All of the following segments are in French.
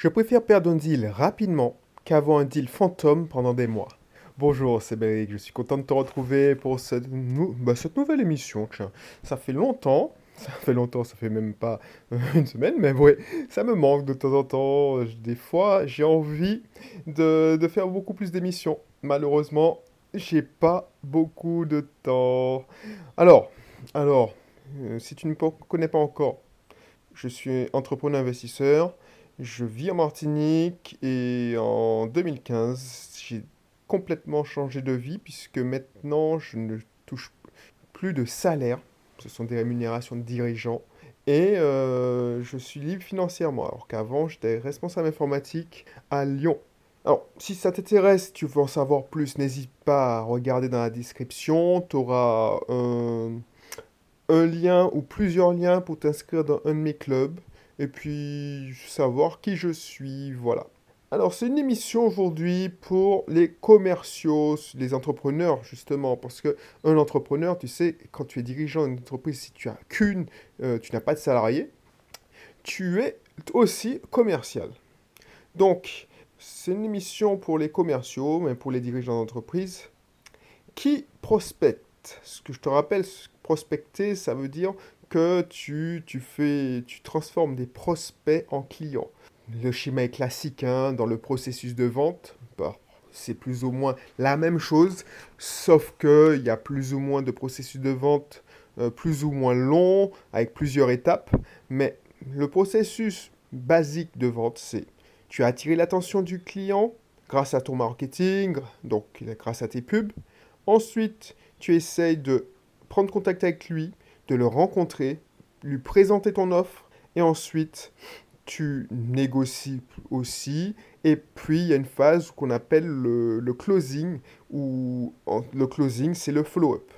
Je préfère perdre un deal rapidement qu'avoir un deal fantôme pendant des mois. Bonjour, c'est Béric, je suis content de te retrouver pour cette, bah, nouvelle émission. Ça fait longtemps, ça fait longtemps, ça fait même pas une semaine, mais ouais, ça me manque de temps en temps. Des fois, j'ai envie de, faire beaucoup plus d'émissions. Malheureusement, j'ai pas beaucoup de temps. Alors, alors, euh, si tu ne me connais pas encore, je suis entrepreneur investisseur. Je vis en Martinique et en 2015, j'ai complètement changé de vie puisque maintenant je ne touche plus de salaire. Ce sont des rémunérations de dirigeants. Et euh, je suis libre financièrement, alors qu'avant j'étais responsable informatique à Lyon. Alors, si ça t'intéresse, tu veux en savoir plus, n'hésite pas à regarder dans la description. Tu auras un, un lien ou plusieurs liens pour t'inscrire dans un de mes clubs et puis savoir qui je suis, voilà. Alors c'est une émission aujourd'hui pour les commerciaux, les entrepreneurs justement, parce que un entrepreneur, tu sais, quand tu es dirigeant d'une entreprise, si tu as qu'une, euh, tu n'as pas de salarié, tu es aussi commercial. Donc c'est une émission pour les commerciaux, mais pour les dirigeants d'entreprise qui prospectent. Ce que je te rappelle, prospecter, ça veut dire que tu, tu, fais, tu transformes des prospects en clients. Le schéma est classique hein, dans le processus de vente. Bah, c'est plus ou moins la même chose, sauf qu'il y a plus ou moins de processus de vente euh, plus ou moins long, avec plusieurs étapes. Mais le processus basique de vente, c'est tu as attiré l'attention du client grâce à ton marketing, donc grâce à tes pubs. Ensuite, tu essayes de prendre contact avec lui, le rencontrer, lui présenter ton offre et ensuite tu négocies aussi. Et puis il y a une phase qu'on appelle le, closing, où le closing c'est le follow-up.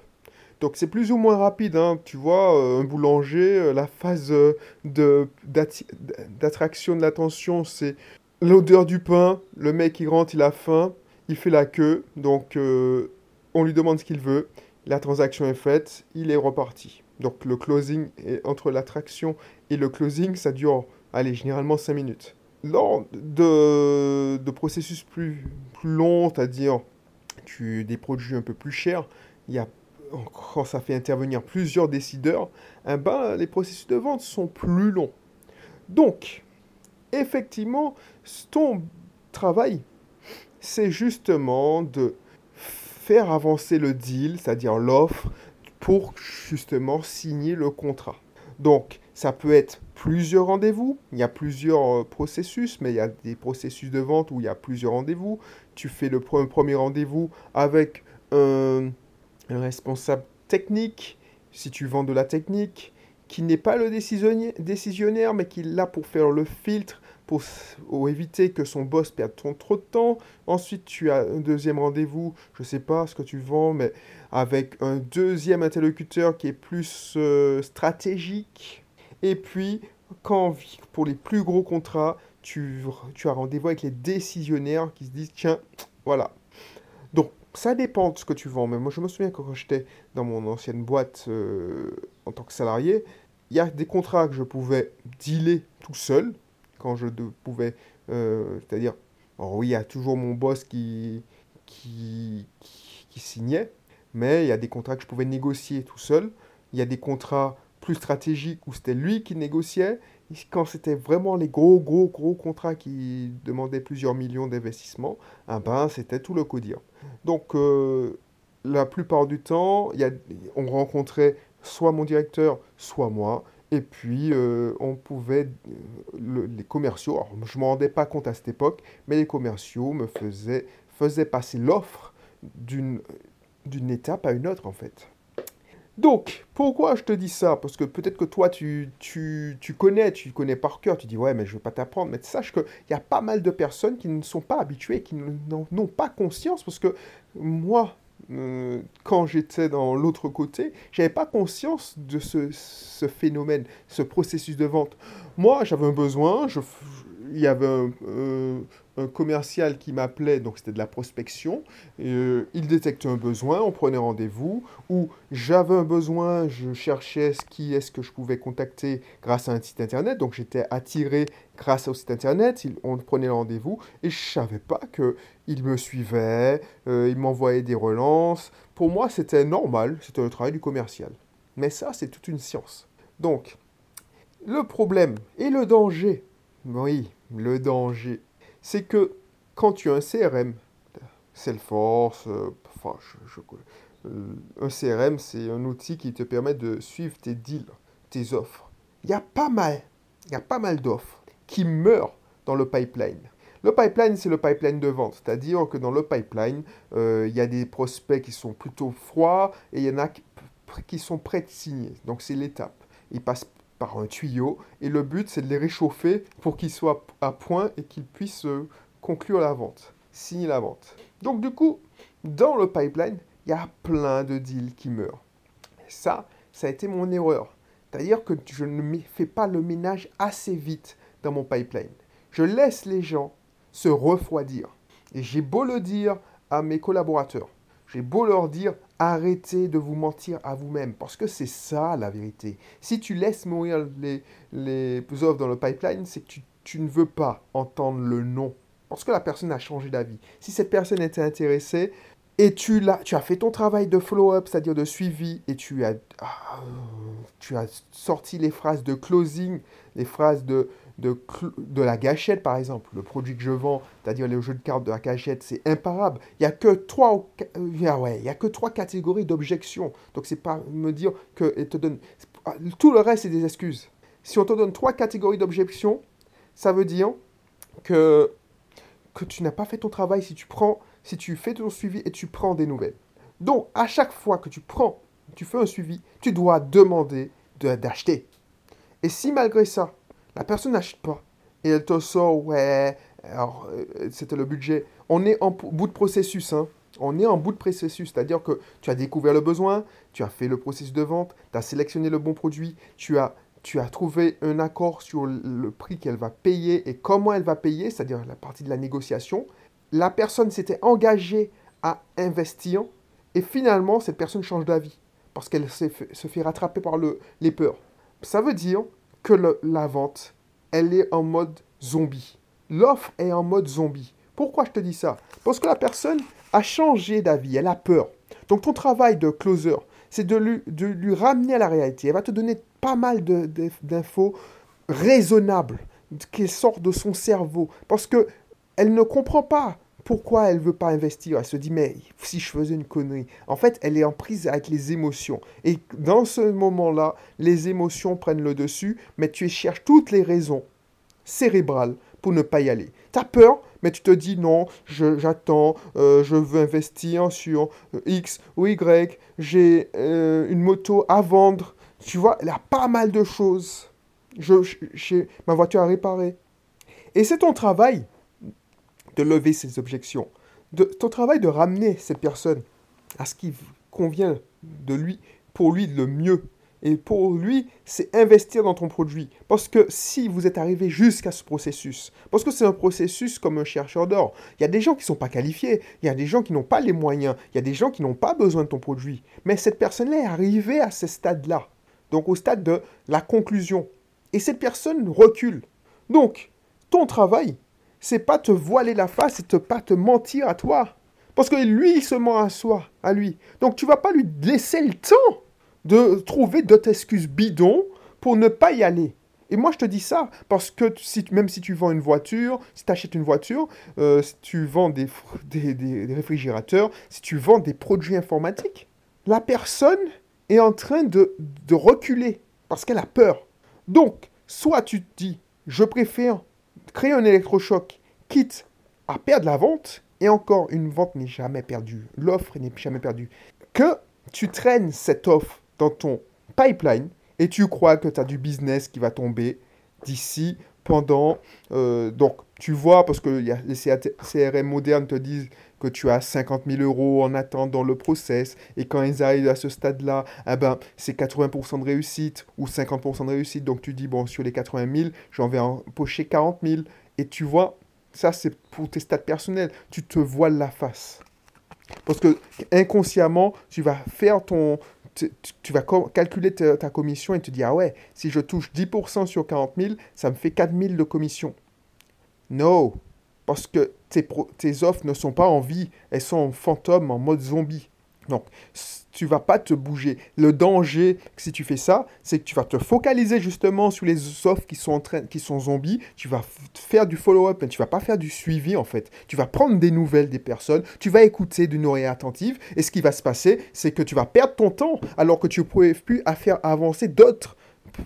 Donc c'est plus ou moins rapide, hein. tu vois, euh, un boulanger, euh, la phase euh, d'attraction de l'attention, c'est l'odeur du pain, le mec il rentre, il a faim, il fait la queue, donc on lui demande ce qu'il veut, la transaction est faite, il est reparti. Donc le closing, entre l'attraction et le closing, ça dure, allez, généralement 5 minutes. Lors de, de processus plus, plus longs, c'est-à-dire des produits un peu plus chers, il y a, quand ça fait intervenir plusieurs décideurs, eh ben, les processus de vente sont plus longs. Donc, effectivement, ton travail, c'est justement de faire avancer le deal, c'est-à-dire l'offre, pour justement signer le contrat. Donc, ça peut être plusieurs rendez-vous. Il y a plusieurs euh, processus, mais il y a des processus de vente où il y a plusieurs rendez-vous. Tu fais le premier rendez-vous avec un, responsable technique, si tu vends de la technique, qui n'est pas le décisionnaire, mais qui est là pour faire le filtre, pour, éviter que son boss perde trop de temps. Ensuite, tu as un deuxième rendez-vous, je sais pas ce que tu vends, mais avec un deuxième interlocuteur qui est plus euh, stratégique. Et puis, quand pour les plus gros contrats, tu, tu as rendez-vous avec les décisionnaires qui se disent, tiens, voilà. Donc, ça dépend de ce que tu vends. Mais moi, je me souviens quand j'étais dans mon ancienne boîte euh, en tant que salarié, il y a des contrats que je pouvais dealer tout seul, quand je pouvais, euh, c'est-à-dire, oui, il y a toujours mon boss qui, qui, qui, signait, mais il y a des contrats que je pouvais négocier tout seul. Il y a des contrats plus stratégiques où c'était lui qui négociait. Quand c'était vraiment les gros, gros, gros contrats qui demandaient plusieurs millions d'investissements, ah ben, c'était tout le codir. Donc, euh, la plupart du temps, y a, on rencontrait soit mon directeur, soit moi, et puis, euh, on pouvait, euh, les commerciaux, alors je ne me rendais pas compte à cette époque, mais les commerciaux me faisaient, passer l'offre d'une étape à une autre, en fait. Donc, pourquoi je te dis ça? Parce que peut-être que toi, tu, connais, tu connais par cœur, tu dis, ouais, mais je ne veux pas t'apprendre. Mais sache qu'il y a pas mal de personnes qui ne sont pas habituées, qui n'ont pas conscience, parce que moi, euh, quand j'étais dans l'autre côté, j'avais pas conscience de ce, ce, phénomène, ce processus de vente. Moi, j'avais un besoin, je, il y avait un, un commercial qui m'appelait, donc c'était de la prospection, euh, il détectait un besoin, on prenait rendez-vous, ou j'avais un besoin, je cherchais ce qui est-ce que je pouvais contacter grâce à un site internet, donc j'étais attiré grâce au site internet, on prenait rendez-vous, et je savais pas que il me suivait, euh, il m'envoyait des relances. Pour moi, c'était normal, c'était le travail du commercial. Mais ça, c'est toute une science. Donc, le problème et le danger, oui, le danger c'est que quand tu as un CRM, Salesforce, euh, enfin, euh, un CRM, c'est un outil qui te permet de suivre tes deals, tes offres. Il y a pas mal, il y a pas mal d'offres qui meurent dans le pipeline. Le pipeline, c'est le pipeline de vente, c'est-à-dire que dans le pipeline, euh, il y a des prospects qui sont plutôt froids et il y en a qui sont prêts de signer. Donc c'est l'étape. Ils passent par un tuyau. Et le but, c'est de les réchauffer pour qu'ils soient à point et qu'ils puissent euh, conclure la vente, signer la vente. Donc du coup, dans le pipeline, il y a plein de deals qui meurent. ça, ça a été mon erreur. C'est-à-dire que je ne fais pas le ménage assez vite dans mon pipeline. Je laisse les gens se refroidir. Et j'ai beau le dire à mes collaborateurs, j'ai beau leur dire arrêtez de vous mentir à vous-même, parce que c'est ça la vérité. Si tu laisses mourir les, les offres dans le pipeline, c'est que tu, ne veux pas entendre le nom, parce que la personne a changé d'avis. Si cette personne était intéressée, et tu, l'as, tu as fait ton travail de follow-up, c'est-à-dire de suivi, et tu as, ah, tu as sorti les phrases de closing, les phrases de, de, la gâchette, par exemple. Le produit que je vends, c'est-à-dire le jeu de cartes de la gâchette, c'est imparable. Il n'y a, que trois, euh, ouais, il y a que trois catégories d'objections. Donc, c'est pas me dire que te donne... Tout le reste, c'est des excuses. Si on te donne trois catégories d'objections, ça veut dire que, que tu n'as pas fait ton travail si tu prends, si tu fais ton suivi et tu prends des nouvelles. Donc, à chaque fois que tu prends, tu fais un suivi, tu dois demander d'acheter. Et si malgré ça, la personne n'achète pas. Et elle te sort, ouais, alors euh, c'était le budget. On est en bout de processus, hein. On est en bout de processus, c'est-à-dire que tu as découvert le besoin, tu as fait le processus de vente, tu as sélectionné le bon produit, tu as, tu as trouvé un accord sur le prix qu'elle va payer et comment elle va payer, c'est-à-dire la partie de la négociation. La personne s'était engagée à investir et finalement, cette personne change d'avis parce qu'elle se fait rattraper par le, les peurs. Ça veut dire que la vente, elle est en mode zombie. L'offre est en mode zombie. Pourquoi je te dis ça? Parce que la personne a changé d'avis, elle a peur. Donc ton travail de closer, c'est de lui, de lui ramener à la réalité. Elle va te donner pas mal d'infos raisonnables qui sortent de son cerveau. Parce que elle ne comprend pas pourquoi elle veut pas investir? Elle se dit, mais si je faisais une connerie. En fait, elle est en prise avec les émotions. Et dans ce moment-là, les émotions prennent le dessus, mais tu cherches toutes les raisons cérébrales pour ne pas y aller. Tu as peur, mais tu te dis, non, j'attends, euh, je veux investir sur euh, X ou Y, j'ai euh, une moto à vendre. Tu vois, y a pas mal de choses. J'ai ma voiture à réparer. Et c'est ton travail de lever ses objections. De, ton travail de ramener cette personne à ce qui convient de lui, pour lui le mieux. Et pour lui, c'est investir dans ton produit. Parce que si vous êtes arrivé jusqu'à ce processus, parce que c'est un processus comme un chercheur d'or, il y a des gens qui ne sont pas qualifiés, il y a des gens qui n'ont pas les moyens, il y a des gens qui n'ont pas besoin de ton produit. Mais cette personne-là est arrivée à ce stade-là. Donc au stade de la conclusion. Et cette personne recule. Donc, ton travail, c'est pas te voiler la face et te pas te mentir à toi. Parce que lui, il se ment à soi, à lui. Donc tu vas pas lui laisser le temps de trouver d'autres excuses bidons pour ne pas y aller. Et moi, je te dis ça parce que même si tu vends une voiture, si tu achètes une voiture, euh, si tu vends des, des, réfrigérateurs, si tu vends des produits informatiques, la personne est en train de, de reculer parce qu'elle a peur. Donc, soit tu te dis, je préfère créer un électrochoc, quitte à perdre la vente, et encore, une vente n'est jamais perdue, l'offre n'est jamais perdue, que tu traînes cette offre dans ton pipeline et tu crois que tu as du business qui va tomber d'ici pendant... Euh, donc, tu vois, parce que les CRM modernes te disent que tu as 50 000 euros en attente dans le process, et quand ils arrivent à ce stade-là, eh ben, c'est 80% de réussite ou 50% de réussite. Donc tu dis, bon, sur les 80 000, j'en vais empocher 40 000. Et tu vois, ça c'est pour tes stats personnels, tu te voiles la face. Parce que inconsciemment, tu vas faire ton, tu, vas calculer ta, commission et te dire, ah ouais, si je touche 10% sur 40 000, ça me fait 4 000 de commission. Non, parce que tes, tes offres ne sont pas en vie, elles sont en fantôme, en mode zombie. Donc, tu vas pas te bouger. Le danger, si tu fais ça, c'est que tu vas te focaliser justement sur les offres qui sont, en train, qui sont zombies. Tu vas faire du follow-up, mais tu vas pas faire du suivi en fait. Tu vas prendre des nouvelles des personnes, tu vas écouter d'une oreille attentive, et ce qui va se passer, c'est que tu vas perdre ton temps alors que tu ne pourrais plus à faire avancer d'autres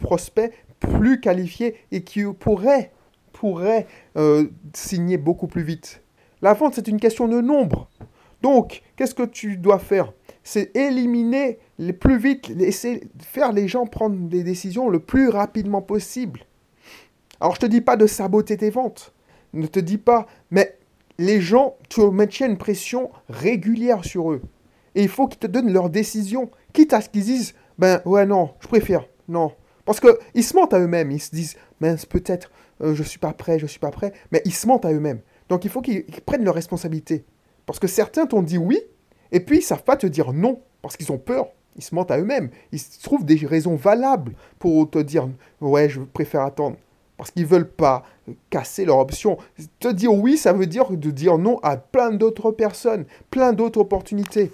prospects plus qualifiés et qui pourraient, pourraient euh, signer beaucoup plus vite. La vente, c'est une question de nombre. Donc, qu'est-ce que tu dois faire? C'est éliminer le plus vite, laisser faire les gens prendre des décisions le plus rapidement possible. Alors, je ne te dis pas de saboter tes ventes. Ne te dis pas, mais les gens, tu maintiens une pression régulière sur eux. Et il faut qu'ils te donnent leurs décisions, quitte à ce qu'ils disent, ben ouais, non, je préfère, non. Parce qu'ils se mentent à eux-mêmes, ils se disent, ben peut-être, euh, je ne suis pas prêt, je ne suis pas prêt, mais ils se mentent à eux-mêmes. Donc il faut qu'ils prennent leurs responsabilités. Parce que certains t'ont dit oui, et puis ils savent pas te dire non, parce qu'ils ont peur. Ils se mentent à eux-mêmes. Ils trouvent des raisons valables pour te dire ouais, je préfère attendre. Parce qu'ils veulent pas casser leur option. Te dire oui, ça veut dire de dire non à plein d'autres personnes, plein d'autres opportunités.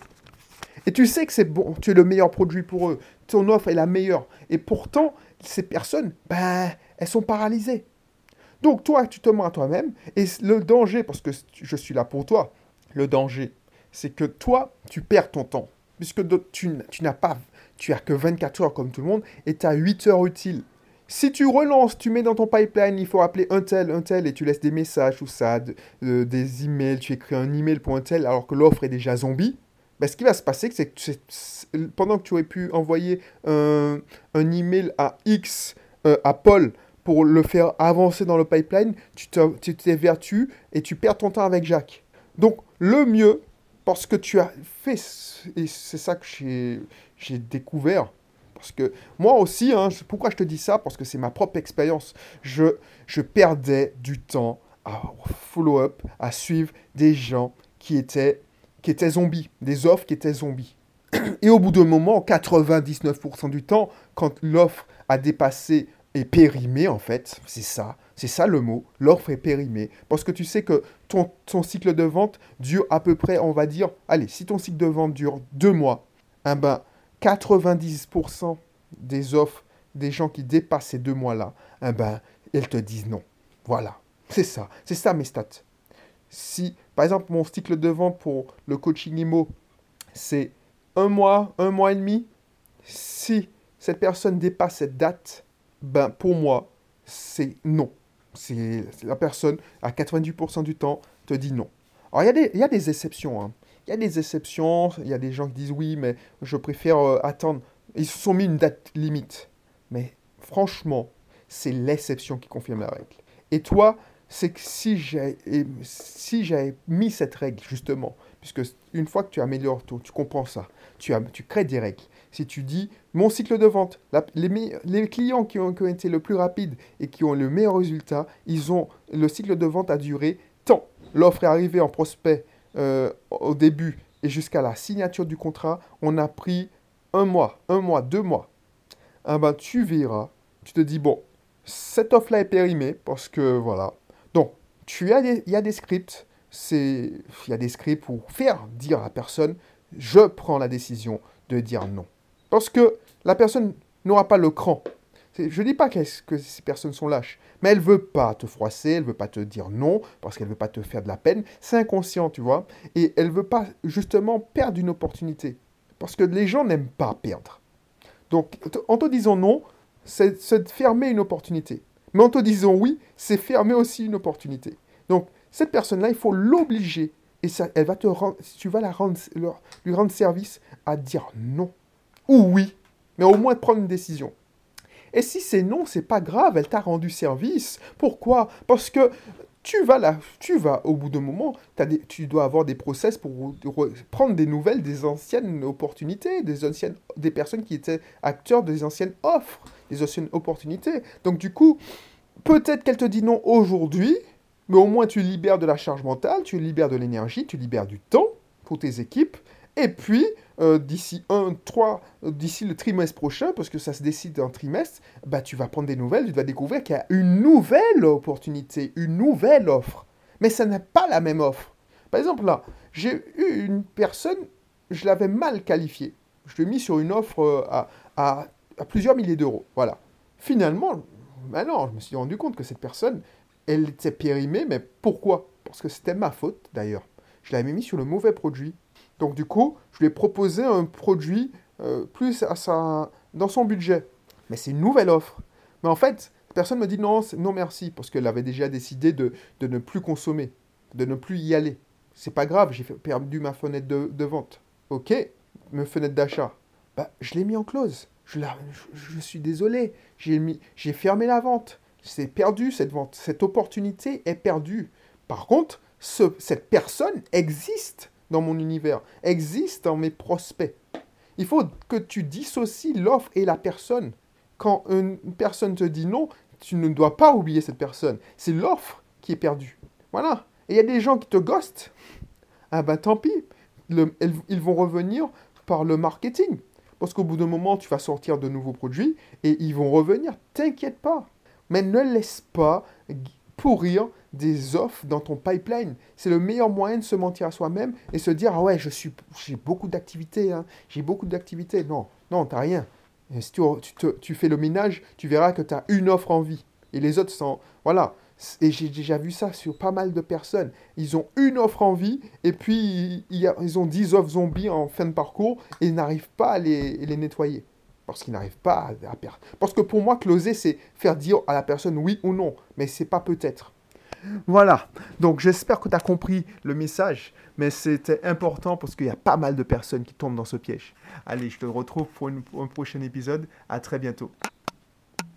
Et tu sais que c'est bon, tu es le meilleur produit pour eux. Ton offre est la meilleure. Et pourtant, ces personnes, ben, elles sont paralysées. Donc toi, tu te mens à toi-même. Et le danger, parce que je suis là pour toi, le danger, c'est que toi, tu perds ton temps. Puisque tu, n'as pas, tu as que 24 heures comme tout le monde, et tu as 8 heures utiles. Si tu relances, tu mets dans ton pipeline, il faut appeler un tel, un tel, et tu laisses des messages ou ça, des emails, tu écris un email pour un tel, alors que l'offre est déjà zombie, ben, ce qui va se passer, c'est que pendant que tu aurais pu envoyer un, email à X, euh, à Paul, pour le faire avancer dans le pipeline, tu t'évertues et tu perds ton temps avec Jacques. Donc, le mieux, parce que tu as fait, et c'est ça que j'ai découvert, parce que moi aussi, hein, pourquoi je te dis ça? Parce que c'est ma propre expérience. Je, je perdais du temps à follow-up, à suivre des gens qui étaient, qui étaient zombies, des offres qui étaient zombies. Et au bout d'un moment, 99% du temps, quand l'offre a dépassé et périmé, en fait, c'est ça, c'est ça le mot, l'offre est périmée. Parce que tu sais que ton, ton, cycle de vente dure à peu près, on va dire, allez, si ton cycle de vente dure deux mois, eh ben, 90% des offres des gens qui dépassent ces deux mois-là, eh ben, elles te disent non. Voilà, c'est ça, c'est ça mes stats. Si, par exemple, mon cycle de vente pour le coaching IMO, c'est un mois, un mois et demi, si cette personne dépasse cette date, ben, pour moi, c'est non c'est la personne, à 98% du temps, te dit non. Alors, il y, y, a des exceptions. Hein. Il y a des exceptions. Il y a des gens qui disent oui, mais je préfère euh, attendre. Ils se sont mis une date limite. Mais franchement, c'est l'exception qui confirme la règle. Et toi, c'est que si j'avais si mis cette règle, justement, puisque une fois que tu améliores tout, tu comprends ça, tu, as, tu crées des règles, si tu dis mon cycle de vente, les, clients qui ont, été le plus rapides et qui ont le meilleur résultat, ils ont le cycle de vente a duré tant. L'offre est arrivée en prospect euh, au début et jusqu'à la signature du contrat, on a pris un mois, un mois, deux mois. Ah ben, tu verras, tu te dis bon, cette offre-là est périmée parce que voilà. Donc, tu as il y a des scripts, il y a des scripts pour faire dire à la personne, je prends la décision de dire non. Parce que la personne n'aura pas le cran. Je ne dis pas que ces personnes sont lâches, mais elle ne veut pas te froisser, elle ne veut pas te dire non, parce qu'elle ne veut pas te faire de la peine. C'est inconscient, tu vois. Et elle ne veut pas justement perdre une opportunité. Parce que les gens n'aiment pas perdre. Donc, en te disant non, c'est fermer une opportunité. Mais en te disant oui, c'est fermer aussi une opportunité. Donc, cette personne-là, il faut l'obliger. Et elle va te tu vas lui rendre service à dire non ou oui, mais au moins prendre une décision. Et si c'est non, c'est pas grave, elle t'a rendu service. Pourquoi? Parce que tu vas là, tu vas au bout d'un moment, tu dois avoir des process pour prendre des nouvelles des anciennes opportunités, des anciennes, des personnes qui étaient acteurs des anciennes offres, des anciennes opportunités. Donc du coup, peut-être qu'elle te dit non aujourd'hui, Mais au moins, tu libères de la charge mentale, tu libères de l'énergie, tu libères du temps pour tes équipes. Et puis, euh, d'ici un, trois, d'ici le trimestre prochain, parce que ça se décide en trimestre, bah, tu vas prendre des nouvelles, tu vas découvrir qu'il y a une nouvelle opportunité, une nouvelle offre. Mais ça n'est pas la même offre. Par exemple, là, j'ai eu une personne, je l'avais mal qualifiée. Je l'ai mis sur une offre euh, à, à, à plusieurs milliers d'euros. Voilà. Finalement, maintenant, je me suis rendu compte que cette personne, elle était périmée, mais pourquoi? Parce que c'était ma faute, d'ailleurs. Je l'avais mis sur le mauvais produit. Donc du coup, je lui ai proposé un produit euh, plus à sa, dans son budget. Mais c'est une nouvelle offre. Mais en fait, personne me dit non, merci, parce qu'elle avait déjà décidé de, ne plus consommer, de ne plus y aller. C'est pas grave, j'ai perdu ma fenêtre de, vente. Ok, ma fenêtre d'achat. Bah, je l'ai mis en close. Je, la, je, suis désolé, j'ai fermé la vente. C'est perdu cette vente. Cette opportunité est perdue. Par contre, ce, cette personne existe dans mon univers, existe dans mes prospects. Il faut que tu dissocies l'offre et la personne. Quand une personne te dit non, tu ne dois pas oublier cette personne. C'est l'offre qui est perdue. Voilà. Et il y a des gens qui te ghostent. Ah ben tant pis. Ils vont revenir par le marketing. Parce qu'au bout d'un moment, tu vas sortir de nouveaux produits et ils vont revenir. T'inquiète pas. Mais ne laisse pas pourrir des offres dans ton pipeline. C'est le meilleur moyen de se mentir à soi-même et se dire Ah ouais, je suis, j'ai beaucoup d'activités, hein. j'ai beaucoup d'activités. Non, non, t'as rien. Si tu, fais le ménage, tu verras que tu as une offre en vie. Et les autres sont. Voilà. Et j'ai déjà vu ça sur pas mal de personnes. Ils ont une offre en vie et puis ils ont 10 offres zombies en fin de parcours et ils n'arrivent pas à les nettoyer parce qu'ils n'arrivent pas à, perdre. Parce que pour moi, closer, c'est faire dire à la personne oui ou non, mais c'est pas peut-être. Voilà, donc j'espère que tu as compris le message, mais c'était important parce qu'il y a pas mal de personnes qui tombent dans ce piège. Allez, je te retrouve pour un prochain épisode. À très bientôt.